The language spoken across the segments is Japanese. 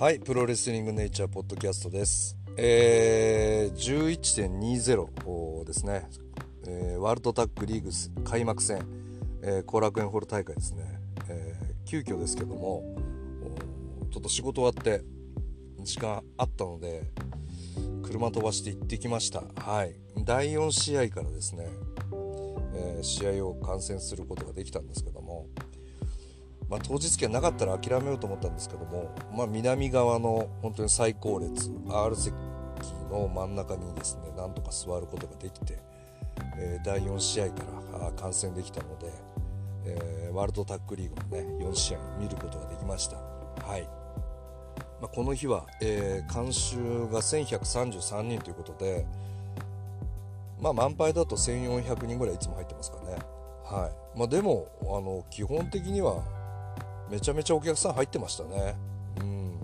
はいプロレスリングネイチャーポッドキャストです。えー、11.20ですね、えー、ワールドタッグリーグス開幕戦。え後、ー、楽園ホール大会ですね、えー、急遽ですけどもちょっと仕事終わって時間あったので車飛ばして行ってきました。はい。第4試合からですね、えー、試合を観戦することができたんですけど、まあ、当日券なかったら諦めようと思ったんですけども、まあ、南側の本当に最高列 R 席の真ん中にですねなんとか座ることができて、えー、第4試合から観戦できたので、えー、ワールドタッグリーグのね4試合見ることができました。はい。まあ、この日は、えー、監修が1133人ということで、まあ、満杯だと1400人ぐらいいつも入ってますかね、はい。まあ、でもあの基本的にはめちゃめちゃお客さん入ってましたね、うん。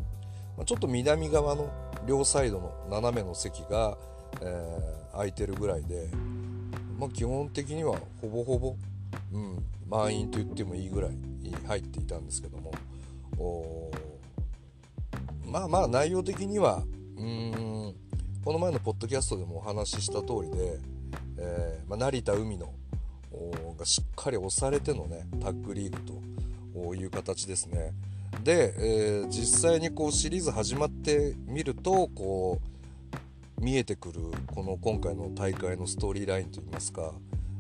まあ、ちょっと南側の両サイドの斜めの席が、えー、空いてるぐらいで、まあ、基本的にはほぼほぼ、うん、満員と言ってもいいぐらい入っていたんですけども。まあまあ内容的にはうんこの前のポッドキャストでもお話しした通りで、えー、まあ、成田海のがしっかり押されてのねタッグリーグという形ですね。で、えー、実際にこうシリーズ始まってみるとこう見えてくるこの今回の大会のストーリーラインといいますか、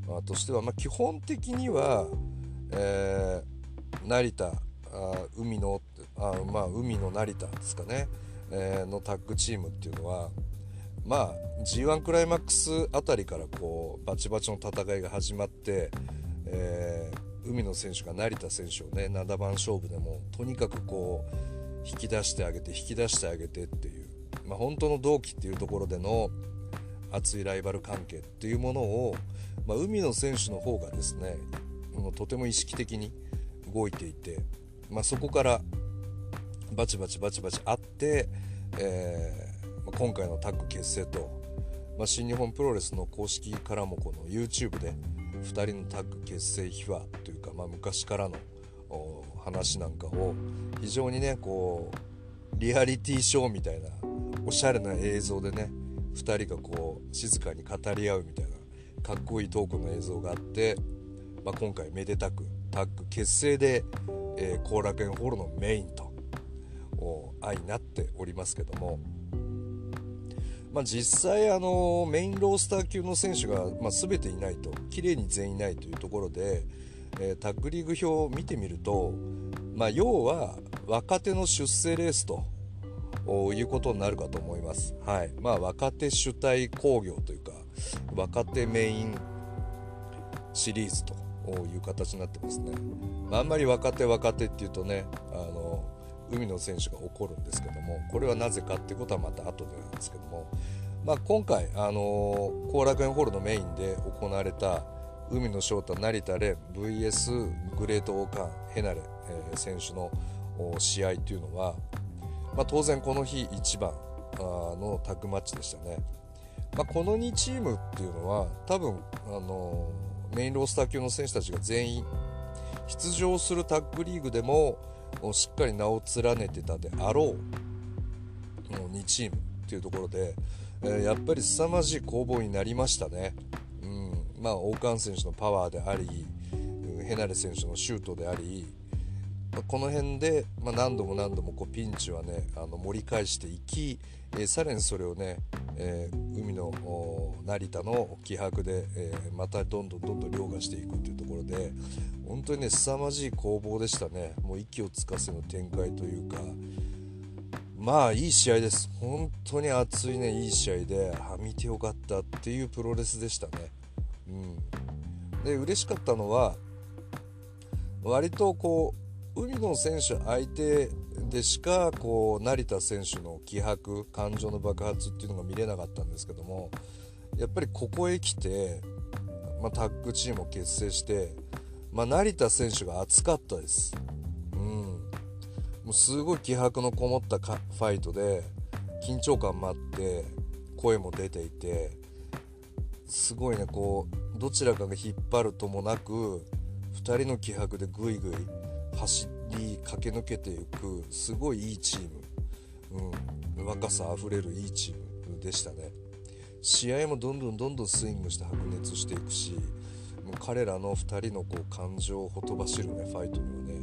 まあ、としては、まあ、基本的には、えー、成田あ海のあまあ海の成田ですかね、えー、のタッグチームっていうのはまあ G1 クライマックスあたりからこうバチバチの戦いが始まって、えー、海野選手が成田選手をね7番勝負でもとにかくこう引き出してあげて引き出してあげてっていう、まあ、本当の同期っていうところでの熱いライバル関係っていうものを、まあ、海野選手の方がですねとても意識的に動いていて、まあ、そこからバチバチバチバチあって、えー、今回のタッグ結成と、まあ、新日本プロレスの公式からもこの YouTube で2人のタッグ結成秘話というか、まあ、昔からの話なんかを非常にねこうリアリティショーみたいなおしゃれな映像でね2人がこう静かに語り合うみたいなかっこいいトークの映像があって、まあ、今回めでたくタッグ結成で後、えー、楽園ホールのメインと愛になっておりますけども、まあ、実際あのメインロースター級の選手が、まあ、全ていないと綺麗に全員いないというところで、えー、タッグリーグ表を見てみると、まあ、要は若手の出世レースということになるかと思います。はいまあ、若手主体工業というか若手メインシリーズという形になってますね。まあ、あんまり若手若手っていうとねあ海野選手が怒るんですけどもこれはなぜかってことはまた後でなんですけども、まあ、今回後、あのー、楽園ホールのメインで行われた海野翔太成田蓮 VS グレートオーカンヘナレ、えー、選手の試合というのは、まあ、当然この日一番のタッグマッチでしたね。まあ、この2チームっていうのは多分、あのー、メインロースター級の選手たちが全員出場するタッグリーグでもをしっかり名を連ねてたであろう2チームっていうところで、えー、やっぱり凄まじい攻防になりましたね。うん、まあ王冠選手のパワーでありヘナレ選手のシュートであり、まあ、この辺で、まあ、何度も何度もこうピンチはねあの盛り返していき、えー、さらにそれをね、えー、海の成田の気迫で、えー、またどんどんどんどん凌駕していくっていうところで本当にね凄まじい攻防でしたね。もう息をつかせの展開というか。まあいい試合です。本当に熱いねいい試合では見てよかったっていうプロレスでしたね。うん。で嬉しかったのは割とこう海野選手相手でしかこう成田選手の気迫感情の爆発っていうのが見れなかったんですけどもやっぱりここへ来て、まあ、タッグチームを結成してまあ、成田選手が熱かったです。うん。もうすごい気迫のこもったファイトで、緊張感もあって、声も出ていて、すごいね、こう、どちらかが引っ張るともなく、2人の気迫でぐいぐい走り駆け抜けていく、すごいいいチーム。うん、若さあふれるいいチームでしたね試合もどんどんどんどんスイングして白熱していくしもう彼らの2人のこう感情をほとばしるねファイトにはね、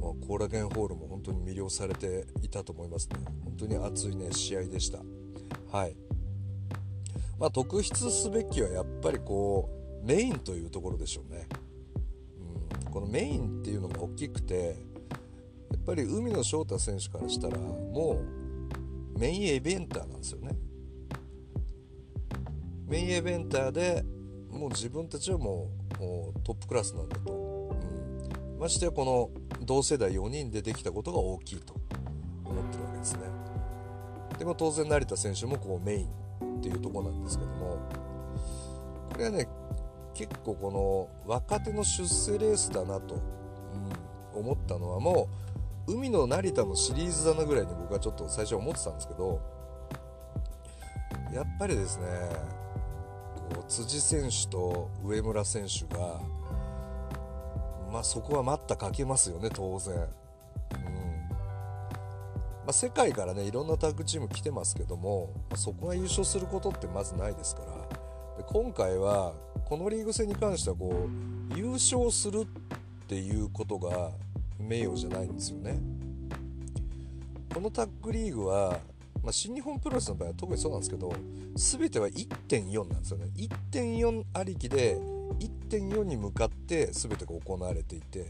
まあ、コーラゲンホールも本当に魅了されていたと思いますね。本当に熱いね試合でした。はい。まあ特筆すべきはやっぱりこうメインというところでしょうね、うん、このメインっていうのも大きくてやっぱり海野翔太選手からしたらもうメインイベンターなんですよね。メインイベンターでもう自分たちはもうトップクラスなんだと、うん、ましてやこの同世代4人でできたことが大きいと思ってるわけですね。でも当然成田選手もこうメインっていうとこなんですけども。これはね結構この若手の出世レースだなと、うん、思ったのはもう海の成田のシリーズだなぐらいに僕はちょっと最初思ってたんですけどやっぱりですね辻選手と上村選手が、まあ、そこは待ったかけますよね当然、うん。まあ、世界からねいろんなタッグチーム来てますけども、まあ、そこが優勝することってまずないですから。で今回はこのリーグ戦に関してはこう優勝するっていうことが名誉じゃないんですよね。このタッグリーグはまあ、新日本プロレスの場合は特にそうなんですけど全ては1.4なんですよね。1.4ありきで1.4に向かって全てが行われていて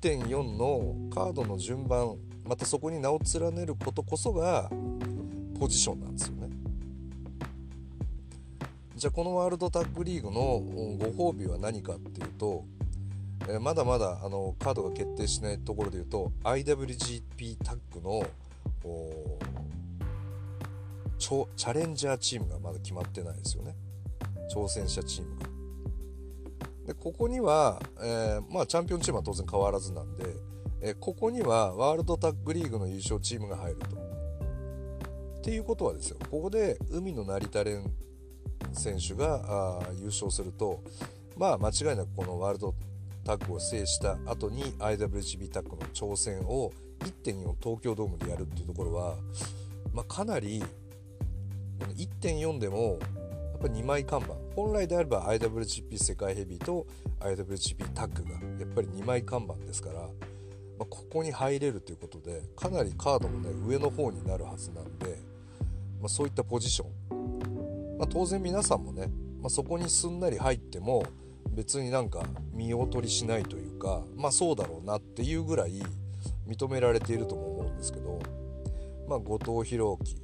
1.4のカードの順番またそこに名を連ねることこそがポジションなんですよね。じゃあこのワールドタッグリーグのご褒美は何かっていうとえまだまだあのカードが決定しないところで言うと IWGP タッグのチャレンジャーチームがまだ決まってないですよね。挑戦者チームが。でここには、えー、まあ、チャンピオンチームは当然変わらずなんで、えー、ここにはワールドタッグリーグの優勝チームが入ると。っていうことはですよ。ここで海の成田蓮選手があ優勝するとまあ間違いなくこのワールドタッグを制した後に IWGP タッグの挑戦を1.4東京ドームでやるっていうところは、まあ、かなり1.4でもやっぱ2枚看板。本来であれば IWGP 世界ヘビーと IWGP タッグがやっぱり2枚看板ですから、まあ、ここに入れるということでかなりカードもね上の方になるはずなんで、まあ、そういったポジション、まあ、当然皆さんもね、ま、そこにすんなり入っても別になんか見劣りしないというかまあそうだろうなっていうぐらい認められているとも思うんですけど、まあ、後藤弘樹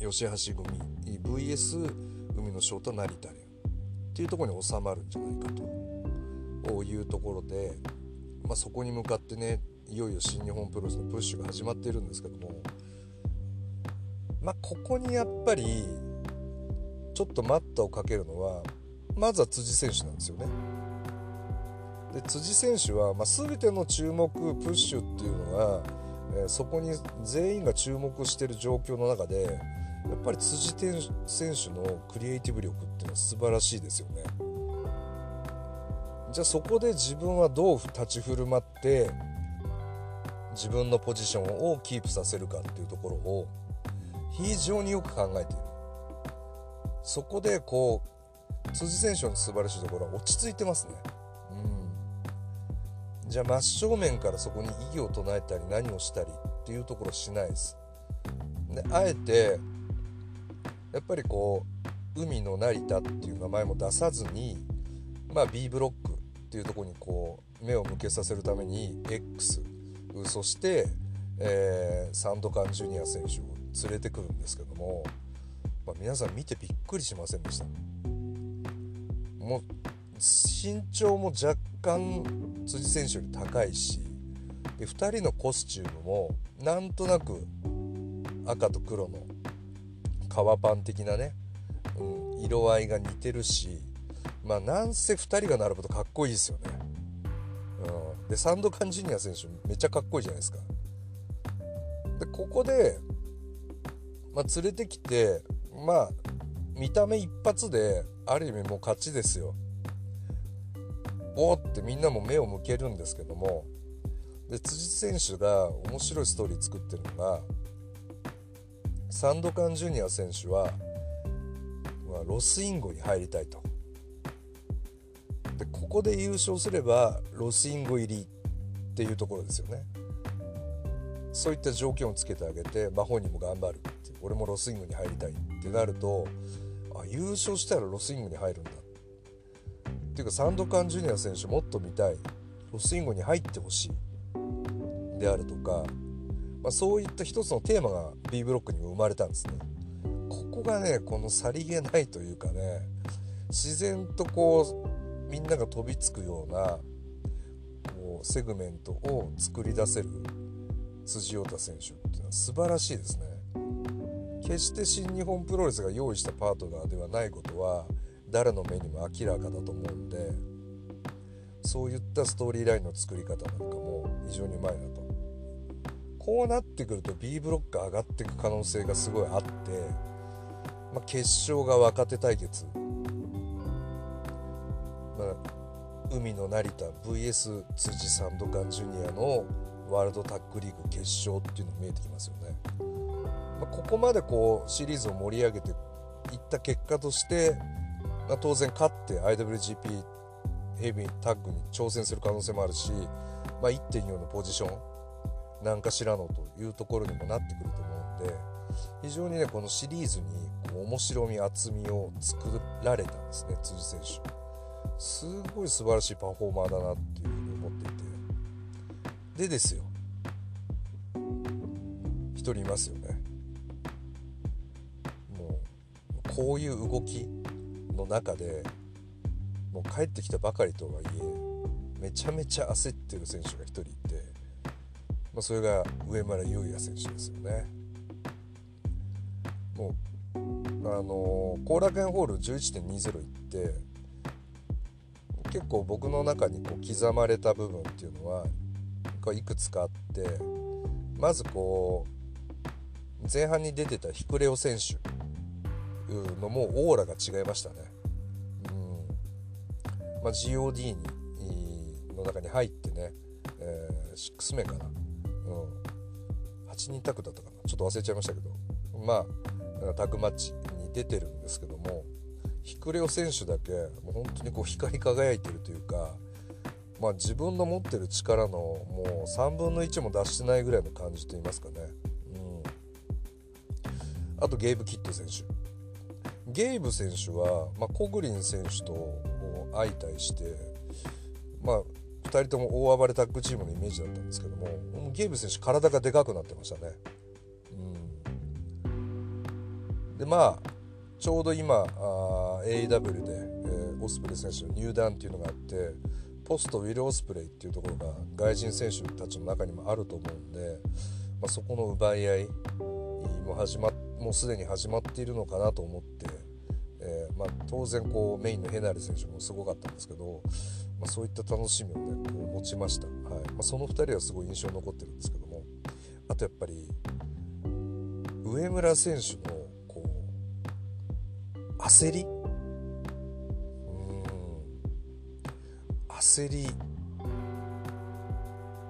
吉橋組 VS 海の翔太成田蓮っていうところに収まるんじゃないかというところで、まあ、そこに向かってねいよいよ新日本プロレスのプッシュが始まっているんですけどもまあここにやっぱりちょっと待ったをかけるのはまずは辻選手なんですよね。で辻選手は、まあ、全ての注目プッシュっていうのが、えー、そこに全員が注目してる状況の中でやっぱり辻選手のクリエイティブ力っていうのは素晴らしいですよね。じゃあそこで自分はどう立ち振る舞って自分のポジションをキープさせるかっていうところを非常によく考えている。そこでこう辻選手の素晴らしいところは落ち着いてますね。うん。じゃあ真正面からそこに異議を唱えたり何をしたりっていうところしないです。であえてやっぱりこう海の成田っていう名前も出さずに、まあ、B ブロックっていうとこにこう目を向けさせるために X そして、えー、サンドカンジュニア選手を連れてくるんですけども、まあ、皆さん見てびっくりしませんでした。もう身長も若干辻選手より高いしで2人のコスチュームもなんとなく赤と黒の革パン的なね、うん、色合いが似てるしまあなんせ2人が並ぶとかっこいいですよね、うん、でサンドカンジュニア選手めっちゃかっこいいじゃないですか。でここで、まあ、連れてきてまあ見た目一発である意味もう勝ちですよ。おーってみんなも目を向けるんですけどもで辻選手が面白いストーリー作ってるのがサンドカンジュニア選手は、まあ、ロスインゴに入りたいと。でここで優勝すればロスインゴ入りっていうところですよね。そういった条件をつけてあげて、まあ、本人も頑張るって俺もロスインゴに入りたいってなるとあ優勝したらロスインゴに入るんだっていうかザンドカンジュニア選手もっと見たい。ロスインゴに入ってほしい。であるとか、まあ、そういった一つのテーマが B ブロックにも生まれたんですね。ここがねこのさりげないというかね自然とこうみんなが飛びつくようなこうセグメントを作り出せる辻太選手っていうのは素晴らしいですね。決して新日本プロレスが用意したパートナーではないことは誰の目にも明らかだと思うんでそういったストーリーラインの作り方なんかも非常にうまいなとこうなってくると B ブロック上がっていく可能性がすごいあって、まあ、決勝が若手対決、まあ、海の成田 VS 辻サンドカンジュニアのワールドタッグリーグ決勝っていうのが見えてきますよね。まあ、ここまでこうシリーズを盛り上げていった結果として、まあ、当然勝って IWGP ヘビータッグに挑戦する可能性もあるし、まあ、1.4のポジション何かしらのというところにもなってくると思うんで非常にねこのシリーズにこう面白み厚みを作られたんですね辻選手。すごい素晴らしいパフォーマーだなっていうふうに思っていて。でですよ。1人いますよね。もうこういう動きの中でもう帰ってきたばかりとはいえめちゃめちゃ焦ってる選手が1人いて、まあ、それが上村優也選手ですよね。もうあの後楽園ホール11.20行って結構僕の中にこう刻まれた部分っていうのはいくつかあってまずこう前半に出てたヒクレオ選手のもうオーラが違いましたね。うん。まあ、GOD にの中に入ってね、えー、6名かな、うん、8人タッグだったかな。ちょっと忘れちゃいましたけど。まあタッグマッチに出てるんですけどもヒクレオ選手だけもう本当にこう光り輝いてるというかまあ、自分の持ってる力のもう3分の1も出してないぐらいの感じと言いますかね、うん、あとゲイブ・キッド選手。ゲイブ選手は、まあ、コグリン選手と相対して、まあ、2人とも大暴れタッグチームのイメージだったんですけどもゲイブ選手体がでかくなってましたね、うん、でまあちょうど今 AEW で、えー、オスプレイ選手の入団っていうのがあってポストウィル・オスプレイっていうところが外人選手たちの中にもあると思うんで、まあ、そこの奪い合いも始まもうすでに始まっているのかなと思って、えー、まあ、当然こうメインのヘナル選手もすごかったんですけど、まあ、そういった楽しみをねこう持ちました、はい。まあその2人はすごい印象に残ってるんですけども。あとやっぱり上村選手のこう焦り？焦り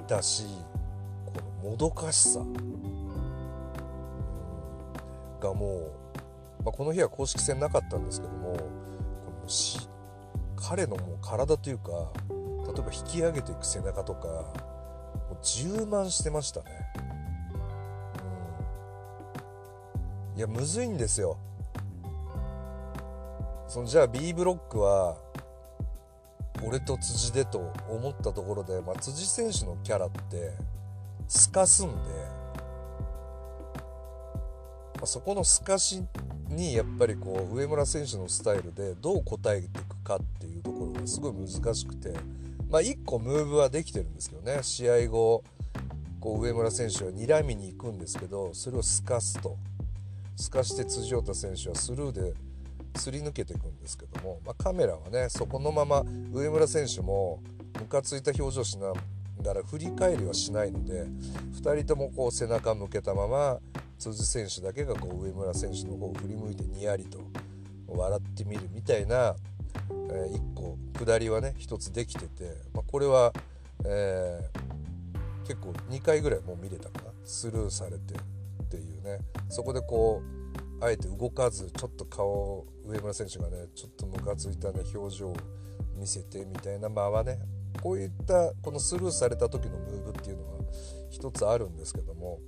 だしこのもどかしさ。がもう、まあ、この日は公式戦なかったんですけどもこの彼のもう体というか例えば引き上げていく背中とかもう充満してましたね。うん、いやむずいんですよ。そのじゃあ B ブロックは俺と辻でと思ったところで、まあ、辻選手のキャラって透かすんで、まあ、そこの透かしにやっぱりこう上村選手のスタイルでどう応えてすごい難しくて、まあ、1個ムーブはできてるんですけどね。試合後こう上村選手は睨みに行くんですけどそれを透かすと。透かして辻太選手はスルーですり抜けていくんですけども、まあ、カメラはねそこのまま上村選手もムカついた表情しながら振り返りはしないので2人ともこう背中向けたまま辻選手だけがこう上村選手の方を振り向いてにやりと笑ってみるみたいな、え、1個下りはね1つできてて、まあ、これは、えー、結構2回ぐらいもう見れたかな。スルーされてっていうね。そこでこうあえて動かずちょっと顔を上村選手がねちょっとムカついたね表情を見せてみたいな間はね。こういったこのスルーされた時のムーブっていうのは一つあるんですけども、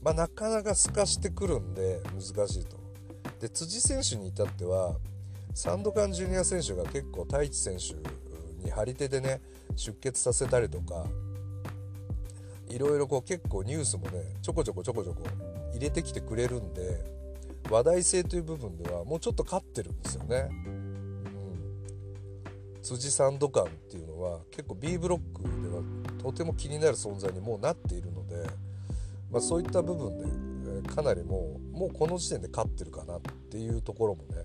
まあ、なかなか透かしてくるんで難しいと。で辻選手に至ってはサンドカンジュニア選手が結構太一選手に張り手でね出血させたりとかいろいろこう結構ニュースもねちょこちょこちょこちょこ入れてきてくれるんで話題性という部分ではもうちょっと勝ってるんですよね。うん辻サンドカンっていうのは結構 B ブロックではとても気になる存在にもうなっているので、まあ、そういった部分でかなりもうもうこの時点で勝ってるかなっていうところもね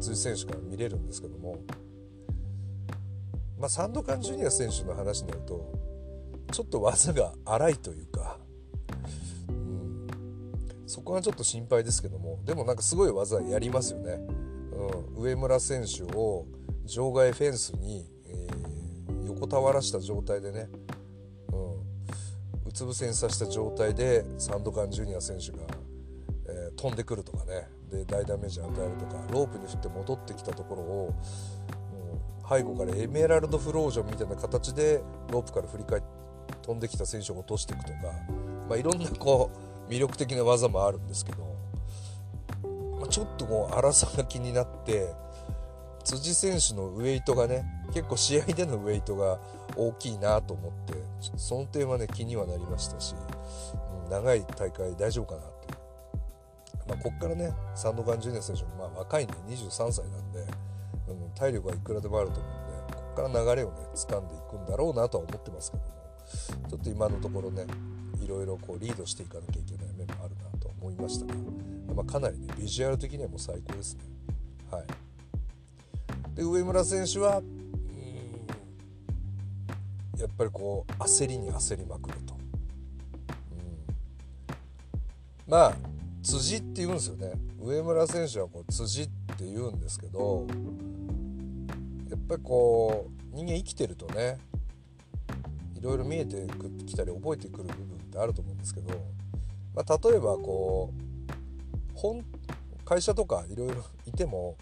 辻選手から見れるんですけども、まあ、サンドカンジュニア選手の話になるとちょっと技が荒いというか、うん、そこがちょっと心配ですけどもでもなんかすごい技やりますよね。うん、上村選手を場外フェンスに、えー、横たわらした状態でね、うん、うつ伏せにさした状態でサンドカンジュニア選手が、えー、飛んでくるとかねで大ダメージ与えるとかロープに振って戻ってきたところを背後からエメラルドフロージョンみたいな形でロープから振り返っ飛んできた選手を落としていくとか、まあ、いろんなこう魅力的な技もあるんですけど、まあ、ちょっとこう荒さが気になって辻選手のウエイトがね結構試合でのウエイトが大きいなと思ってその点はね気にはなりましたし、うん、長い大会大丈夫かなまあ、こっからねサンドガン・ジュニア選手もまあ若いんで23歳なんで、うん、体力はいくらでもあると思うんでここから流れをね掴んでいくんだろうなとは思ってますけども。ちょっと今のところねいろいろこうリードしていかなきゃいけない面もあるなと思いましたが、まあ、かなりねビジュアル的にはもう最高ですね。はい。で上村選手はやっぱりこう焦りに焦りまくると、うん、まあ辻って言うんですよね上村選手はこう辻って言うんですけどやっぱりこう人間生きてるとねいろいろ見えてきたり覚えてくる部分ってあると思うんですけど、まあ、例えばこう本会社とかいろいろいても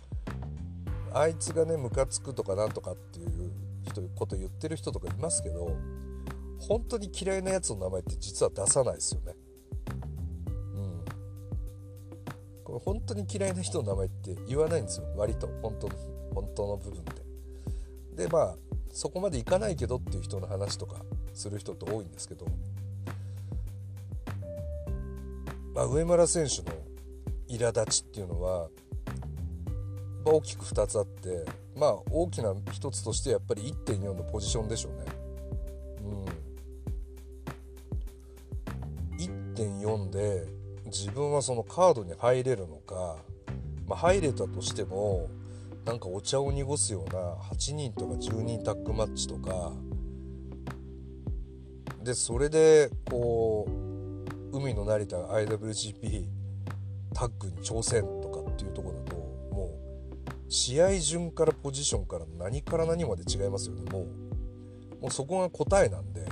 あいつがねムカつくとかなんとかっていう人こと言ってる人とかいますけど本当に嫌いなやつの名前って実は出さないですよね。本当に嫌いな人の名前って言わないんですよ割と本当の本当の部分で。でまあそこまでいかないけどっていう人の話とかする人って多いんですけど、まあ、上村選手の苛立ちっていうのは大きく2つあってまあ大きな1つとしてやっぱり1.4のポジションでしょうね。うん、1.4で自分はそのカードに入れるのか、まあ、入れたとしてもなんかお茶を濁すような8人とか10人タッグマッチとかでそれでこう海の成田 IWGP タッグに挑戦とかっていうとこだともう試合順からポジションから何から何まで違いますよね。もうもうそこが答えなんで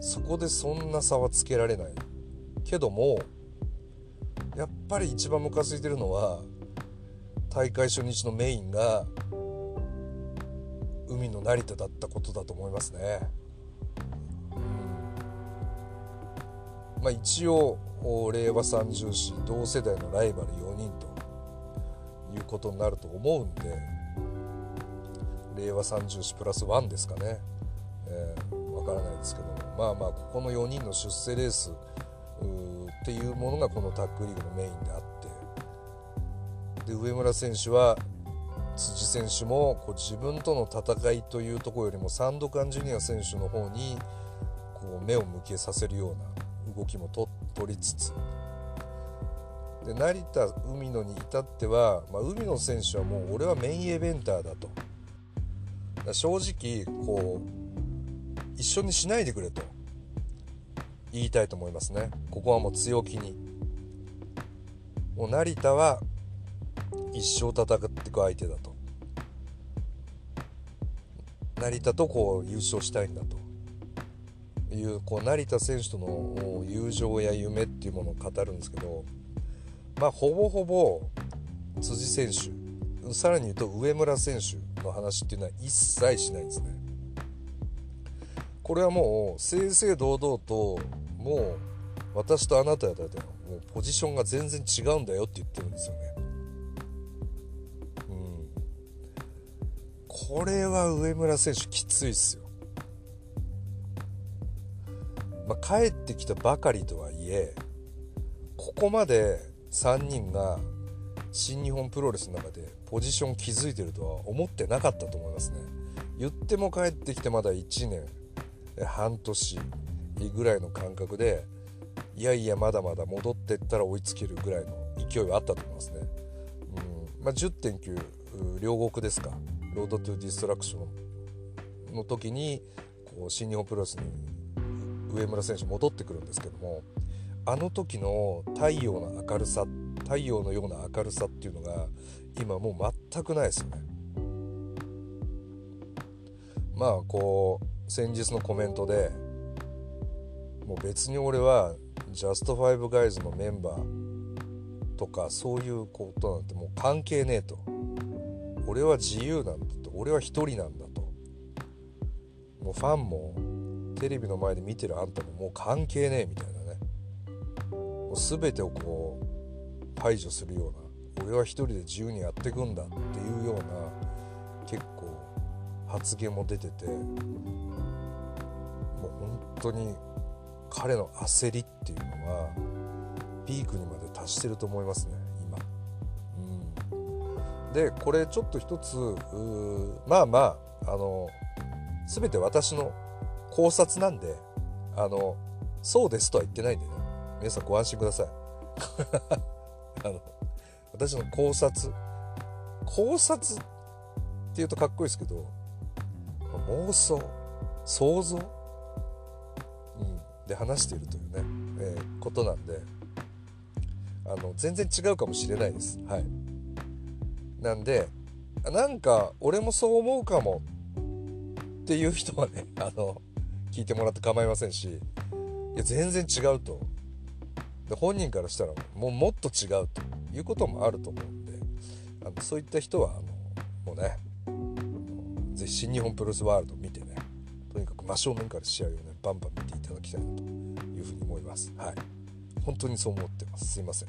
そこでそんな差はつけられない。けどもやっぱり一番ムカついてるのは大会初日のメインが海の成田だったことだと思いますね。まあ、一応令和三重士同世代のライバル4人ということになると思うんで令和三重士プラス1ですかね、えー、分からないですけども。まあまあここの4人の出世レースっていうものがこのタッグリーグのメインであって。で上村選手は辻選手もこう自分との戦いというところよりもサンドカンジュニア選手の方にこう目を向けさせるような動きもと取りつつ。で成田海野に至っては、まあ、海野選手はもう俺はメインイベンターだと。正直こう一緒にしないでくれと。言いたいと思いますね。ここはもう強気に。もう成田は一生戦っていく相手だと。成田とこう優勝したいんだと。いうこう成田選手との友情や夢っていうものを語るんですけどまあほぼほぼ辻選手さらに言うと上村選手の話っていうのは一切しないんですね。これはもう正々堂々ともう私とあなただともうポジションが全然違うんだよって言ってるんですよね。うん。これは上村選手きついっすよ。まあ、帰ってきたばかりとはいえここまで3人が新日本プロレスの中でポジション築いてるとは思ってなかったと思いますね。言っても帰ってきてまだ1年。半年ぐらいの感覚でいやいやまだまだ戻ってったら追いつけるぐらいの勢いはあったと思いますね、うん。まあ、10.9両国ですか。 Road to Destruction の時にこう新日本プロレスに上村選手戻ってくるんですけどもあの時の太陽の明るさ太陽のような明るさっていうのが今もう全くないですよね。まあこう先日のコメントでもう別に俺はジャストファイブガイズのメンバーとかそういうことなんてもう関係ねえと。俺は自由なんだと。俺は一人なんだと。もうファンもテレビの前で見てるあんたももう関係ねえみたいなね。もう全てをこう排除するような俺は一人で自由にやってくんだっていうような結構発言も出ててもう本当に彼の焦りっていうのはピークにまで達してると思いますね今。うん、でこれちょっと一つまあまああの全て私の考察なんであのそうですとは言ってないんでね。皆さんご安心ください。あの私の考察。考察っていうとかっこいいですけど妄想想像、うん、で話しているというね、えー、ことなんであの全然違うかもしれないです。はい。なんでなんか俺もそう思うかもっていう人はね あの聞いてもらって構いませんしいや全然違うと。で本人からしたらもうもっと違うということもあると思うんであのそういった人はあのもうねぜひ新日本プロレスワールド見てねとにかく真正面から試合をねバンバン見てただきたいなというふうに思います。はい。本当にそう思ってます。すいません。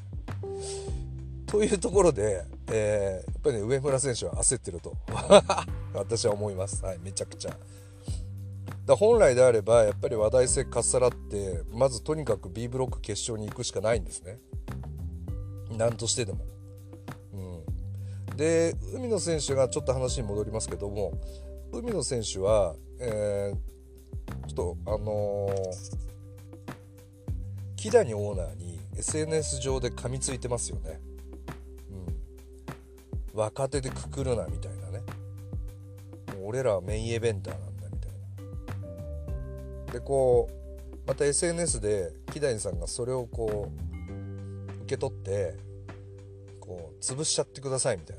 というところで、えー、やっぱりね上村選手は焦ってると。私は思います。はい。めちゃくちゃ。だ本来であればやっぱり話題性かっさらってまずとにかく B ブロック決勝に行くしかないんですね。何としてでも、うん、で海野選手がちょっと話に戻りますけども海野選手は、えー、ちょっとあのー、木谷オーナーに SNS 上で噛みついてますよね、うん、若手でくくるなみたいなね。もう俺らはメインイベンターなんだみたいな。でこうまた SNS で木谷さんがそれをこう受け取ってこう潰しちゃってくださいみたい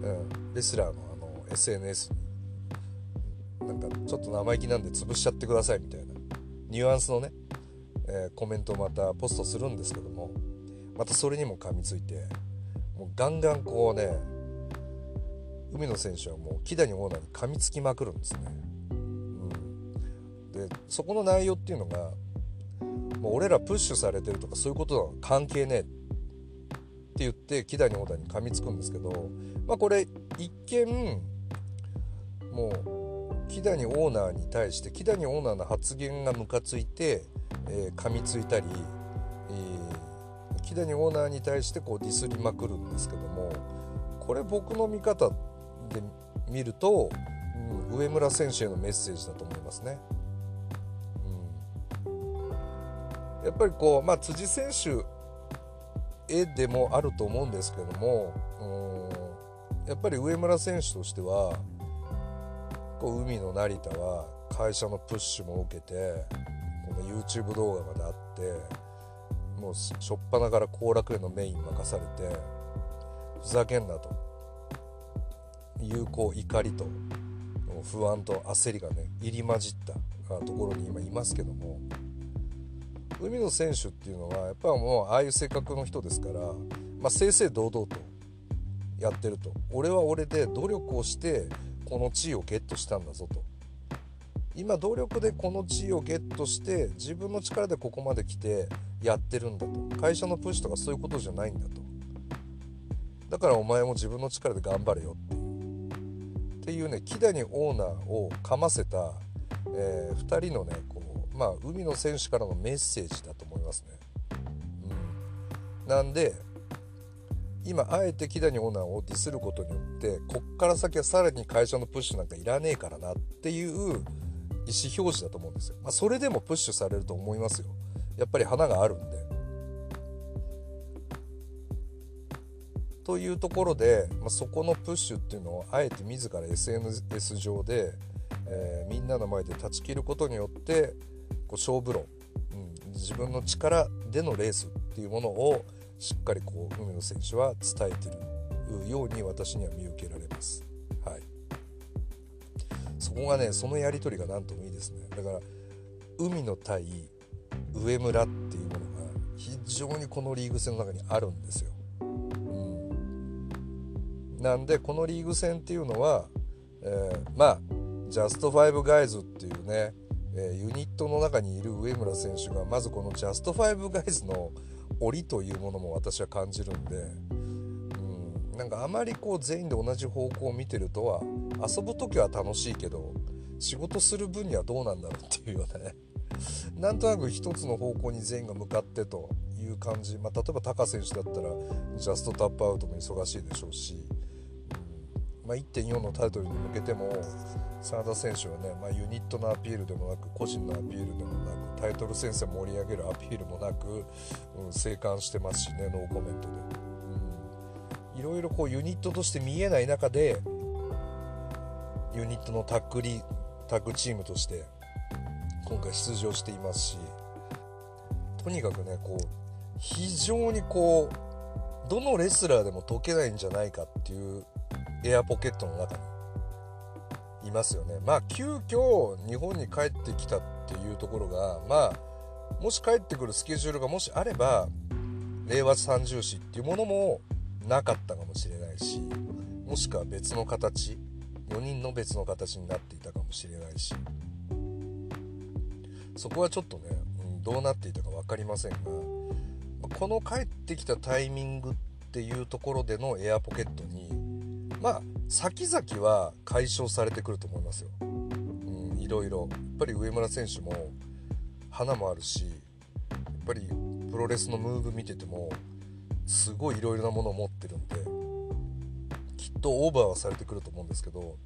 な、うん、レスラーのあの SNS になんかちょっと生意気なんで潰しちゃってくださいみたいな。ニュアンスのね、えー、コメントをまたポストするんですけども。またそれにも噛みついてもうガンガンこうね海野選手はもう木谷オーナーに噛みつきまくるんですね。でそこの内容っていうのがもう俺らプッシュされてるとかそういうことは関係ねえって言って木谷オーダーに噛みつくんですけどまあこれ一見もう木谷オーナーに対して木谷オーナーの発言がムカついて、えー、噛みついたり、えー、木谷オーナーに対してこうディスりまくるんですけどもこれ僕の見方で見ると、うん、上村選手へのメッセージだと思いますね。やっぱりこう、まあ、辻選手へでもあると思うんですけどもうんやっぱり上村選手としてはこう海の成田は会社のプッシュも受けてこの YouTube 動画まであってもうしょっぱなから後楽園のメイン任されてふざけんなと。いうこう怒りと不安と焦りがね入り混じったところに今いますけども海野選手っていうのはやっぱもうああいう性格の人ですから、まあ、正々堂々とやってると。俺は俺で努力をしてこの地位をゲットしたんだぞと。今努力でこの地位をゲットして自分の力でここまで来てやってるんだと。会社のプッシュとかそういうことじゃないんだと。だからお前も自分の力で頑張れよっていう。っていうね木谷オーナーをかませた、えー、2人のねこうまあ海の選手からのメッセージだと思いますね。うん、なんで今あえて木谷オーナーをディスることによってこっから先はさらに会社のプッシュなんかいらねえからなっていう意思表示だと思うんですよ。まあ、それでもプッシュされると思いますよ。やっぱり花があるんで。というところで、まあ、そこのプッシュっていうのをあえて自ら SNS 上で、えー、みんなの前で断ち切ることによってこう勝負論、うん、自分の力でのレースっていうものをしっかりこう海野選手は伝えてるように私には見受けられます。はい、そこがねそのやり取りが何ともいいですねだから海野対上村っていうものが非常にこのリーグ戦の中にあるんですよ。うん、なんでこのリーグ戦っていうのは、えー、まあジャストファイブガイズっていうね、えー、ユニットの中にいる上村選手がまずこのジャストファイブガイズの檻というものも私は感じるんで、うん、なんかあまりこう全員で同じ方向を見てるとは遊ぶ時は楽しいけど仕事する分にはどうなんだろうっていうようなね。なんとなく一つの方向に全員が向かってという感じ、まあ、例えばタカ選手だったらジャストタップアウトも忙しいでしょうし、まあ、1.4のタイトルに向けても真田選手はね、まあ、ユニットのアピールでもなく個人のアピールでもなくタイトル戦線盛り上げるアピールもなく、うん、生還してますしねノーコメントで、うん、いろいろこうユニットとして見えない中でユニットのタッグリタッグチームとして今回出場していますしとにかくねこう非常にこうどのレスラーでも解けないんじゃないかっていうエアポケットの中にいますよね。まあ急遽日本に帰ってきたっていうところがまあもし帰ってくるスケジュールがもしあれば令和三重視っていうものもなかったかもしれないしもしくは別の形4人の別の形になっていたかもしれないし。そこはちょっとね、うん、どうなっていたか分かりませんがこの帰ってきたタイミングっていうところでのエアポケットにまあ先々は解消されてくると思いますよ、うん、いろいろ。やっぱり上村選手も花もあるしやっぱりプロレスのムーブ見ててもすごいいろいろなものを持ってるんできっとオーバーはされてくると思うんですけど、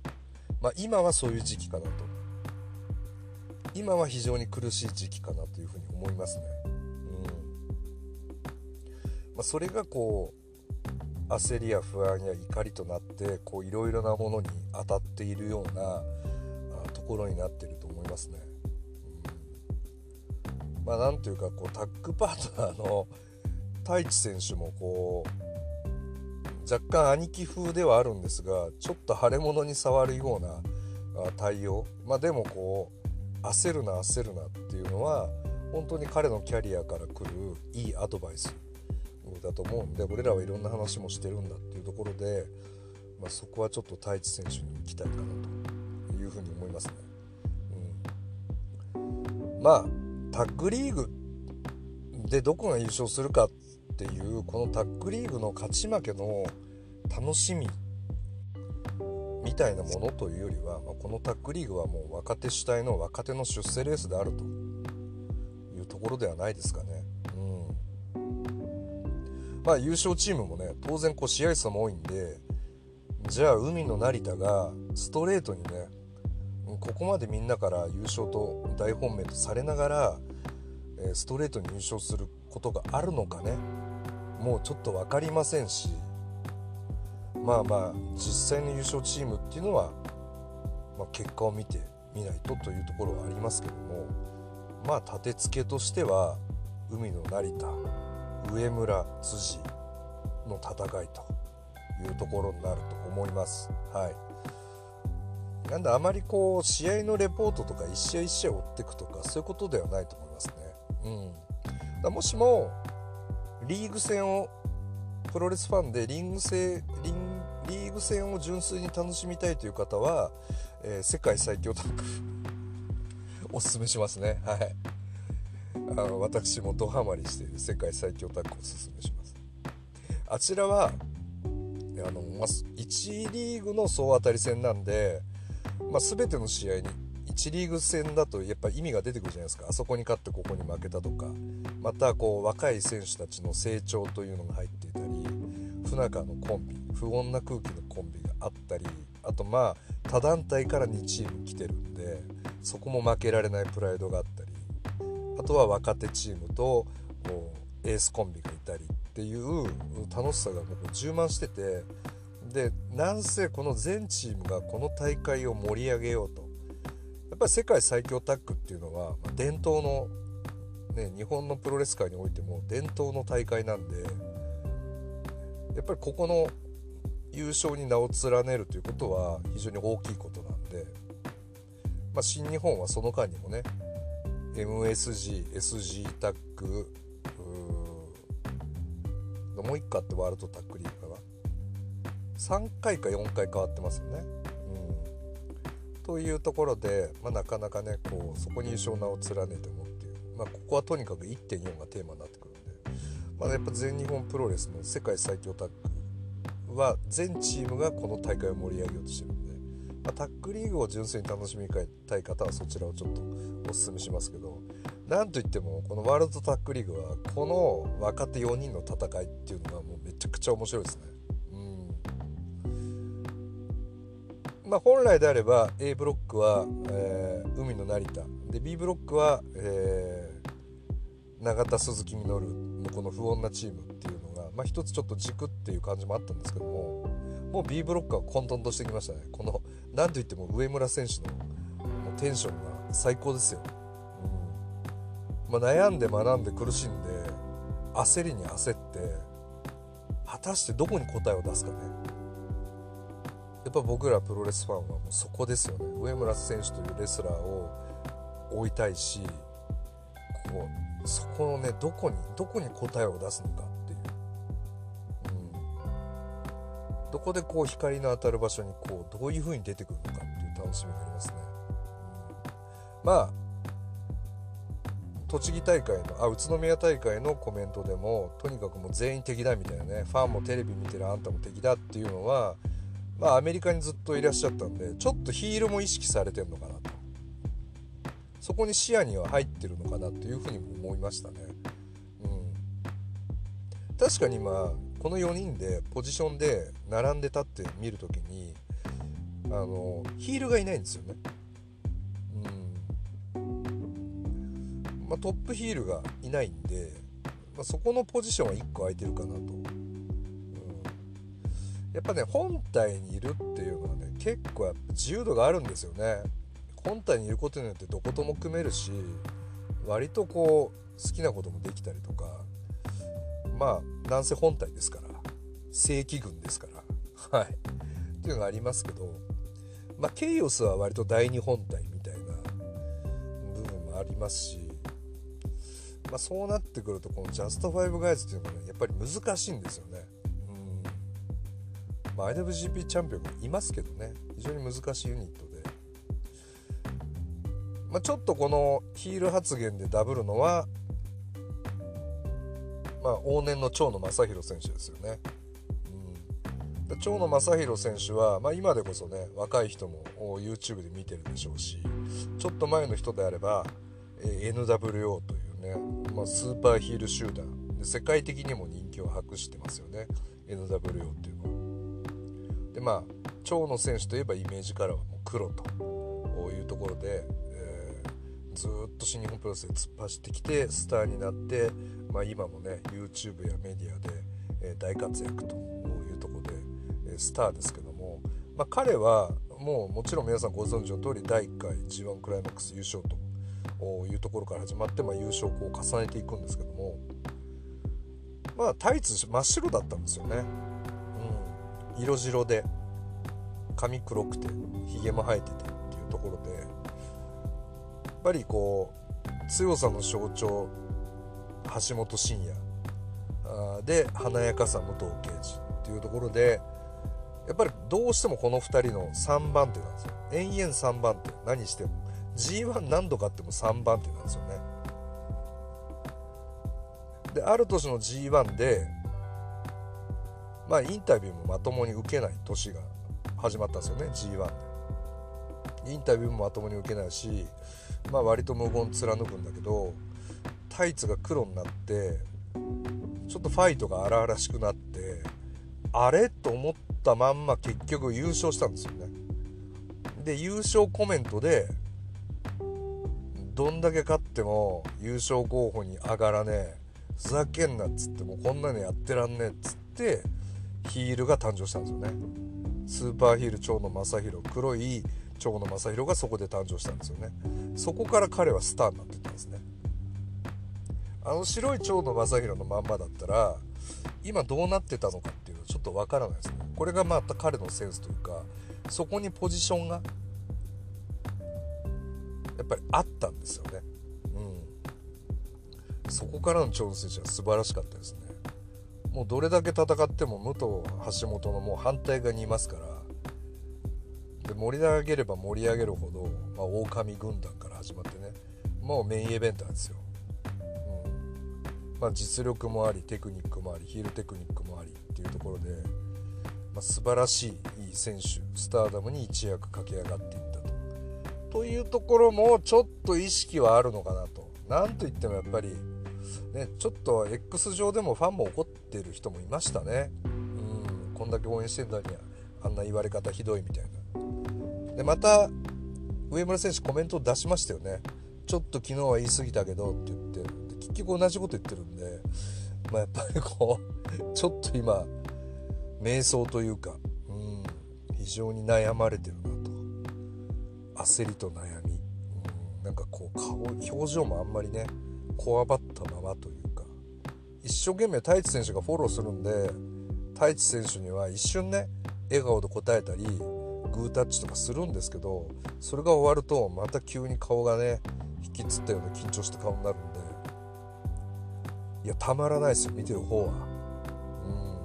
まあ、今はそういう時期かなと。今は非常に苦しい時期かなというふうに思いますね。うん。まあ、それがこう焦りや不安や怒りとなっていろいろなものに当たっているようなところになっていると思いますね。うん、まあなんというかこうタッグパートナーの太一選手もこう若干兄貴風ではあるんですがちょっと腫れ物に触るような対応まあでもこう焦るな焦るなっていうのは本当に彼のキャリアから来るいいアドバイスだと思うんで俺らはいろんな話もしてるんだっていうところで、まあ、そこはちょっと太一選手に期待かなというふうに思いますね。うん、まあタッグリーグでどこが優勝するかっていうこのタッグリーグの勝ち負けの楽しみみたいなものというよりは、まあ、このタッグリーグはもう若手主体の若手の出世レースであるというところではないですかね。まあ優勝チームもね当然こう試合数も多いんでじゃあ海の成田がストレートにねここまでみんなから優勝と大本命とされながらストレートに優勝することがあるのかねもうちょっと分かりませんしまあまあ実際の優勝チームっていうのは、まあ、結果を見てみないとというところはありますけどもまあ立て付けとしては海の成田上村辻の戦いというところになると思います。はいなんであまりこう試合のレポートとか一試合一試合追っていくとかそういうことではないと思いますね。うん、だもしもリーグ戦をプロレスファンでリング戦リンリーグ戦を純粋に楽しみたいという方は、えー、世界最強タッグ おすすめしますね。はい。あの私もドハマりしている世界最強タッグをおすすめします。あちらはあの、ま1リーグの総当たり戦なんで、まあ、全ての試合に1リーグ戦だとやっぱ意味が出てくるじゃないですかあそこに勝ってここに負けたとかまたこう若い選手たちの成長というのが入っていたり不仲のコンビ不穏な空気のコンビがあったりあとまあ他団体から2チーム来てるんでそこも負けられないプライドがあったりあとは若手チームとエースコンビがいたりっていう楽しさがもう充満しててでなんせこの全チームがこの大会を盛り上げようと。やっぱり世界最強タッグっていうのは、ま、伝統の、ね、日本のプロレス界においても伝統の大会なんでやっぱりここの優勝に名を連ねるということは非常に大きいことなんで、まあ、新日本はその間にもね MSG、SG タッグもう1個あってワールドタッグリーグかな3回か4回変わってますよね。うん、というところで、まあ、なかなかねこうそこに優勝名を連ねてもっていう、まあ、ここはとにかく1.4がテーマになってくるんで、まあ、やっぱ全日本プロレスの世界最強タッグは全チームがこの大会を盛り上げようとしてる、まあ、タッグリーグを純粋に楽しみたい方はそちらをちょっとおすすめしますけどなんといってもこのワールドタッグリーグはこの若手4人の戦いっていうのがもうめちゃくちゃ面白いですね。うん。まあ、本来であれば A ブロックは、えー、海の成田。で B ブロックは、えー、永田鈴木みのるのこの不穏なチームっていうのが、まあ、一つちょっと軸っていう感じもあったんですけどももう B ブロックは混沌としてきましたね。この何といっても上村選手のテンションが最高ですよ。うん。まあ、悩んで学んで苦しんで焦りに焦って果たしてどこに答えを出すかね。やっぱ僕らプロレスファンはもうそこですよね。上村選手というレスラーを追いたいしこうそこのねどこにどこに答えを出すのか。っていう、うん、どこでこう光の当たる場所にこうどういう風に出てくるのかっていう楽しみがありますね、うん、まあ栃木大会のあ宇都宮大会のコメントでもとにかくもう全員敵だみたいなねファンもテレビ見てるあんたも敵だっていうのはまあアメリカにずっといらっしゃったんでちょっとヒールも意識されてんのかなと。そこに視野には入ってるのかなというふうにも思いましたね。うん。確かにまあこの4人でポジションで並んで立って見る時にあのヒールがいないんですよね。うん。まあ、トップヒールがいないんで、まあ、そこのポジションは1個空いてるかなと、うん、やっぱね本体にいるっていうのはね結構やっぱ自由度があるんですよね。本体にいることによってどことも組めるし割とこう好きなこともできたりとか。まあなんせ本体ですから正規軍ですから。はい。っていうのがありますけどまあケイオスは割と第二本体みたいな部分もありますしまあ、そうなってくるとこのジャストファイブガイズっていうのはやっぱり難しいんですよね。うん。まあ、IWGP チャンピオンもいますけどね。非常に難しいユニットで、まあ、ちょっとこのヒール発言でダブるのは、まあ、往年の長野正弘選手ですよね。うん、長野正弘選手は、まあ、今でこそね若い人も YouTube で見てるでしょうしちょっと前の人であればえ NWO というね、まあ、スーパーヒール集団で世界的にも人気を博してますよね NWO っていうのは。でまあ長野選手といえばイメージカラーはもう黒というところで、ずっと新日本プロレスで突っ走ってきてスターになって、まあ、今もね YouTube やメディアで、え、大活躍というところで、え、スターですけども、まあ、彼はもうもちろん皆さんご存知の通り第1回 G1 クライマックス優勝というところから始まって、まあ、優勝を重ねていくんですけどもまあタイツ真っ白だったんですよね、うん、色白で髪黒くてひげも生えててっていうところでぱりこう強さの象徴橋本真也。で華やかさ武藤敬司っていうところでやっぱりどうしてもこの2人の3番手なんですよ。延々3番手何しても G1 何度かっても3番手なんですよね。である年の G1 でまあインタビューもまともに受けない年が始まったんですよね G1 で。インタビューもまともに受けないしまあ割と無言貫くんだけどタイツが黒になってちょっとファイトが荒々しくなってあれ？と思ったまんま結局優勝したんですよね。で優勝コメントでどんだけ勝っても優勝候補に上がらねえふざけんなっつってもうこんなのやってらんねえっつってヒールが誕生したんですよね。スーパーヒール長野正弘黒い長野正弘がそこで誕生したんですよね。そこから彼はスターになってったんですね。あの白い蝶野正弘のまんまだったら今どうなってたのかっていうのはちょっとわからないですね。これがまた彼のセンスというかそこにポジションがやっぱりあったんですよね。うん。そこからの長野選手は素晴らしかったですね。もうどれだけ戦っても武藤橋本のもう反対側にいますからで盛り上げれば盛り上げるほど、まあ、狼軍団から始まってねもうメインイベントなんですようんまあ、実力もありテクニックもありヒールテクニックもありっていうところで、まあ、素晴らしいいい選手スターダムに一躍駆け上がっていったと。というところもちょっと意識はあるのかなと。なんといってもやっぱり、ね、ちょっと X 上でもファンも怒ってる人もいましたね。うんこんだけ応援してんだにはあんな言われ方ひどいみたいな。でまた上村選手コメントを出しましたよね。ちょっと昨日は言い過ぎたけどって言って。結局同じこと言ってるんで、まあ、やっぱりこう ちょっと今瞑想というか、うん、非常に悩まれてるなと。焦りと悩み、うん、なんかこう顔表情もあんまりねこわばったままというか。一生懸命太一選手がフォローするんで太一選手には一瞬ね笑顔で答えたりグータッチとかするんですけどそれが終わるとまた急に顔がね引きつったような緊張した顔になるんで。いやたまらないですよ見てる方は。うん。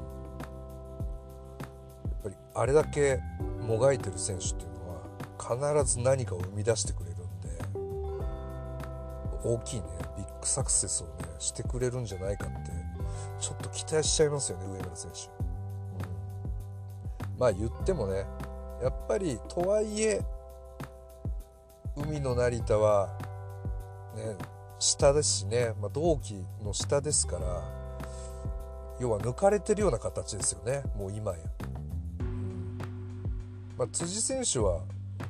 やっぱりあれだけもがいてる選手っていうのは必ず何かを生み出してくれるんで大きいねビッグサクセスをねしてくれるんじゃないかってちょっと期待しちゃいますよね上村選手、うん、まあ言ってもねやっぱりとはいえ海の成田はね下ですしね、まあ、同期の下ですから要は抜かれてるような形ですよね。もう今や、まあ、辻選手は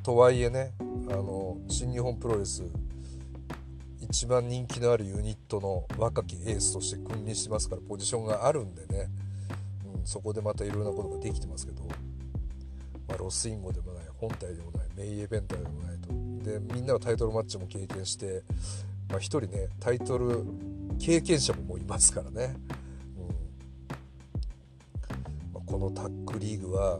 とはいえねあの新日本プロレス一番人気のあるユニットの若きエースとして君臨してますからポジションがあるんでね、うん、そこでまたいろんなことができてますけど、まあ、ロスインゴでもない本体でもないメインイベントでもないと。でみんなはタイトルマッチも経験してまあ、1人ねタイトル経験者ももういますからね、うん。まあ、このタッグリーグは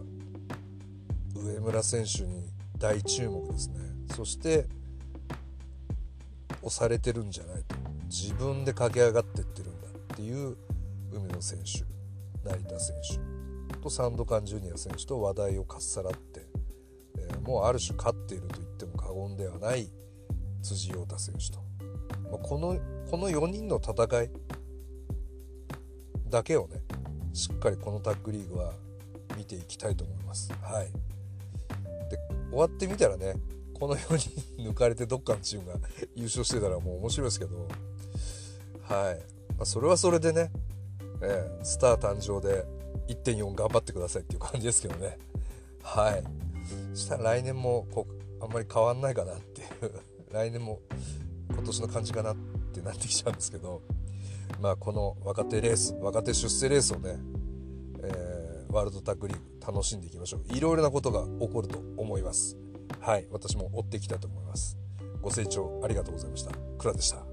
上村選手に大注目ですね。そして押されてるんじゃないと。自分で駆け上がってってるんだっていう海野選手成田選手。とサンドカンジュニア選手と話題をかっさらって、えー、もうある種勝っていると言っても過言ではない辻陽太選手と。まあ、このこの4人の戦いだけをねしっかりこのタッグリーグは見ていきたいと思います。はい、で終わってみたらねこの4人抜かれてどっかのチームが 優勝してたらもう面白いですけど、はい。まあ、それはそれでね、えー、スター誕生で1.4頑張ってくださいっていう感じですけどね。はい。そしたら来年もこうあんまり変わんないかなっていう。来年も今年の感じかなってなってきちゃうんですけど、まあ、この若手レース若手出世レースをね、えー、ワールドタッグリーグ楽しんでいきましょう。いろいろなことが起こると思います。はい。私も追っていきたいと思います。ご清聴ありがとうございました。倉でした。